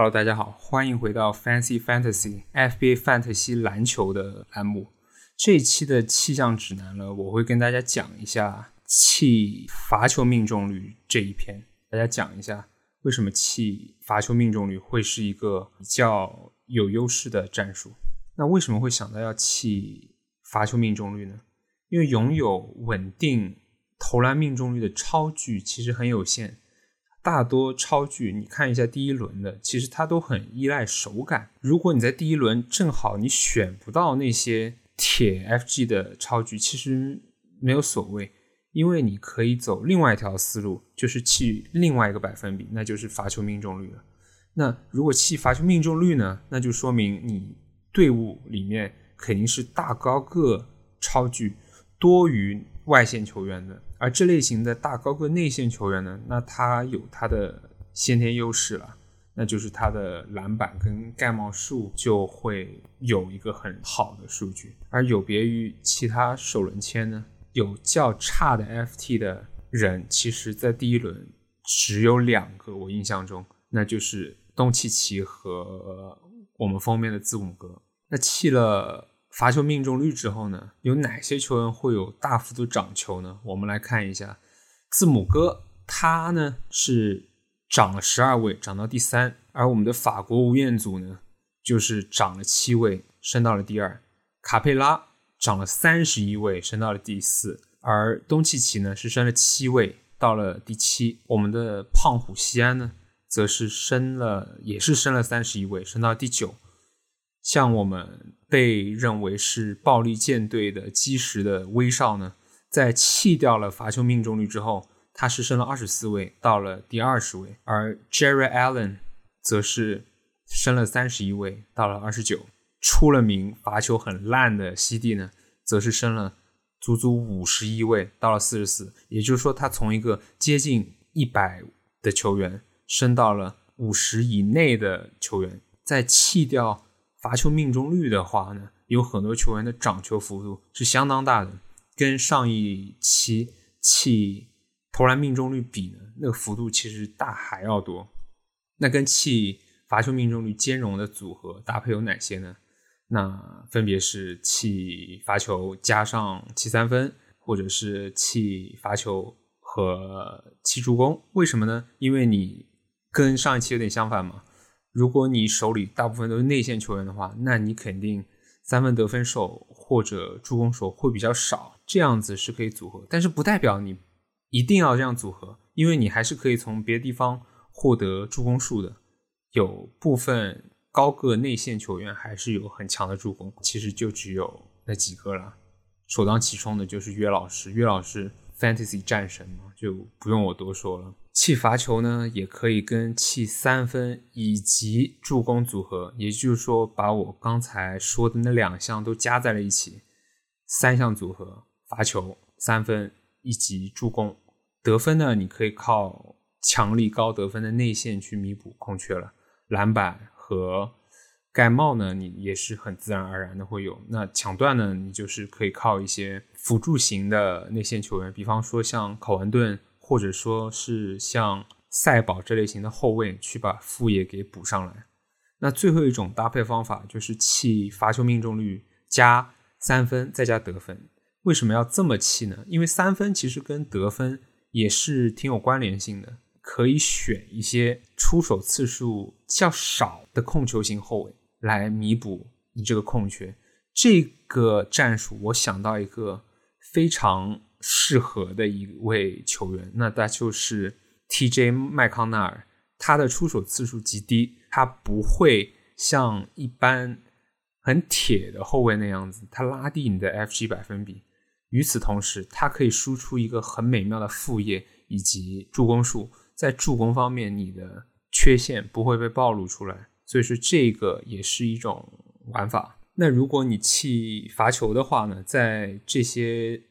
Hello，大家好，欢迎回到 Fancy Fantasy FBA 范特西篮球的栏目。这一期的气象指南呢，我会跟大家讲一下气罚球命中率这一篇，大家讲一下为什么气罚球命中率会是一个比较有优势的战术。那为什么会想到要气罚球命中率呢？因为拥有稳定投篮命中率的超巨其实很有限。大多超巨，你看一下第一轮的，其实它都很依赖手感。如果你在第一轮正好你选不到那些铁 FG 的超巨，其实没有所谓，因为你可以走另外一条思路，就是弃另外一个百分比，那就是罚球命中率了。那如果弃罚球命中率呢，那就说明你队伍里面肯定是大高个超巨多于外线球员的。而这类型的大高个内线球员呢，那他有他的先天优势了，那就是他的篮板跟盖帽数就会有一个很好的数据。而有别于其他首轮签呢，有较差的 FT 的人，其实在第一轮只有两个，我印象中，那就是东契奇和我们封面的字母哥。那弃了。罚球命中率之后呢，有哪些球员会有大幅度涨球呢？我们来看一下，字母哥他呢是涨了十二位，涨到第三，而我们的法国吴彦祖呢就是涨了七位，升到了第二。卡佩拉涨了三十一位，升到了第四，而东契奇呢是升了七位，到了第七。我们的胖虎西安呢则是升了，也是升了三十一位，升到第九。像我们被认为是暴力舰队的基石的威少呢，在弃掉了罚球命中率之后，他是升了二十四位，到了第二十位；而 Jerry Allen 则是升了三十一位，到了二十九。出了名罚球很烂的西蒂呢，则是升了足足五十一位，到了四十四。也就是说，他从一个接近一百的球员升到了五十以内的球员，在弃掉。罚球命中率的话呢，有很多球员的掌球幅度是相当大的，跟上一期弃投篮命中率比呢，那个幅度其实大还要多。那跟弃罚球命中率兼容的组合搭配有哪些呢？那分别是弃罚球加上弃三分，或者是弃罚球和弃助攻。为什么呢？因为你跟上一期有点相反嘛。如果你手里大部分都是内线球员的话，那你肯定三分得分手或者助攻手会比较少，这样子是可以组合，但是不代表你一定要这样组合，因为你还是可以从别的地方获得助攻数的。有部分高个内线球员还是有很强的助攻，其实就只有那几个了。首当其冲的就是约老师，约老师 Fantasy 战神嘛，就不用我多说了。弃罚球呢，也可以跟弃三分以及助攻组合，也就是说，把我刚才说的那两项都加在了一起，三项组合：罚球、三分以及助攻。得分呢，你可以靠强力高得分的内线去弥补空缺了。篮板和盖帽呢，你也是很自然而然的会有。那抢断呢，你就是可以靠一些辅助型的内线球员，比方说像考文顿。或者说是像赛宝这类型的后卫去把副业给补上来。那最后一种搭配方法就是弃罚球命中率加三分再加得分。为什么要这么弃呢？因为三分其实跟得分也是挺有关联性的，可以选一些出手次数较少的控球型后卫来弥补你这个空缺。这个战术我想到一个非常。适合的一位球员，那他就是 TJ 麦康纳尔。他的出手次数极低，他不会像一般很铁的后卫那样子，他拉低你的 FG 百分比。与此同时，他可以输出一个很美妙的副业以及助攻数，在助攻方面，你的缺陷不会被暴露出来。所以说，这个也是一种玩法。那如果你弃罚球的话呢，在这些。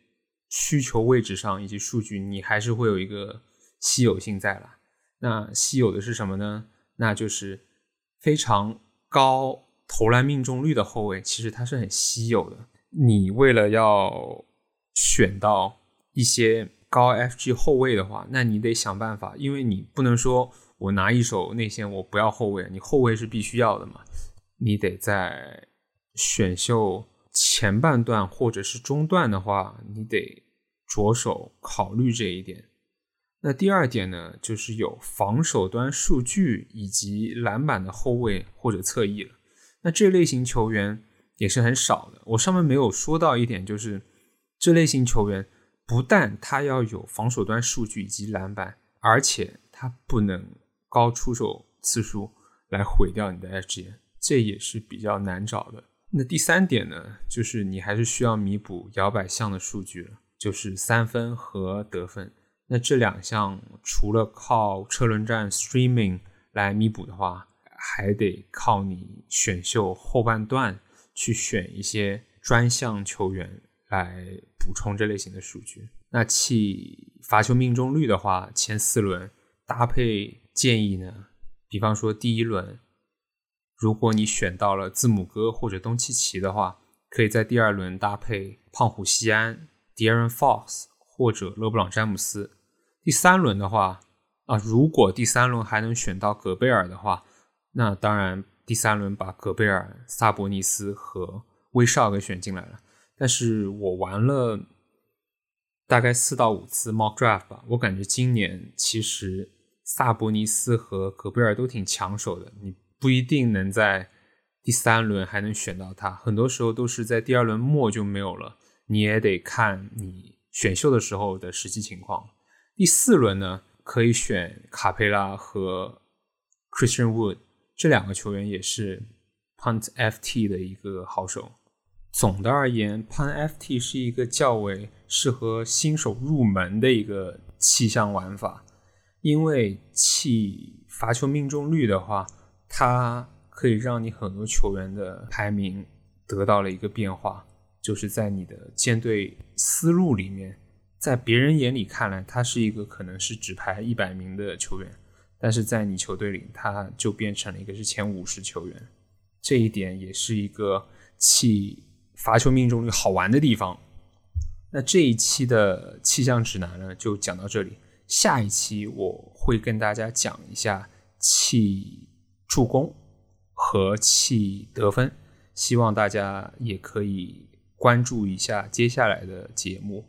需求位置上以及数据，你还是会有一个稀有性在了。那稀有的是什么呢？那就是非常高投篮命中率的后卫，其实它是很稀有的。你为了要选到一些高 FG 后卫的话，那你得想办法，因为你不能说我拿一手内线，我不要后卫，你后卫是必须要的嘛？你得在选秀前半段或者是中段的话，你得着手考虑这一点。那第二点呢，就是有防守端数据以及篮板的后卫或者侧翼了。那这类型球员也是很少的。我上面没有说到一点，就是这类型球员不但他要有防守端数据以及篮板，而且他不能高出手次数来毁掉你的 S G，这也是比较难找的。那第三点呢，就是你还是需要弥补摇摆项的数据，就是三分和得分。那这两项除了靠车轮战 streaming 来弥补的话，还得靠你选秀后半段去选一些专项球员来补充这类型的数据。那弃罚球命中率的话，前四轮搭配建议呢，比方说第一轮，如果你选到了字母哥或者东契奇的话，可以在第二轮搭配胖虎西安、De'Aaron Fox 或者勒布朗詹姆斯。第三轮的话，啊，如果第三轮还能选到戈贝尔的话，那当然第三轮把戈贝尔、萨博尼斯和威少给选进来了。但是我玩了大概四到五次 mock draft 吧，我感觉今年其实萨博尼斯和戈贝尔都挺抢手的，你不一定能在第三轮还能选到他，很多时候都是在第二轮末就没有了，你也得看你选秀的时候的实际情况。第四轮呢，可以选卡佩拉和 Christian Wood 这两个球员，也是 Punt FT 的一个好手。总的而言，Punt FT 是一个较为适合新手入门的一个气象玩法，因为气罚球命中率的话，它可以让你很多球员的排名得到了一个变化，就是在你的舰队思路里面。在别人眼里看来，他是一个可能是只排一百名的球员，但是在你球队里，他就变成了一个是前五十球员。这一点也是一个气罚球命中率好玩的地方。那这一期的气象指南呢，就讲到这里。下一期我会跟大家讲一下气助攻和气得分，希望大家也可以关注一下接下来的节目。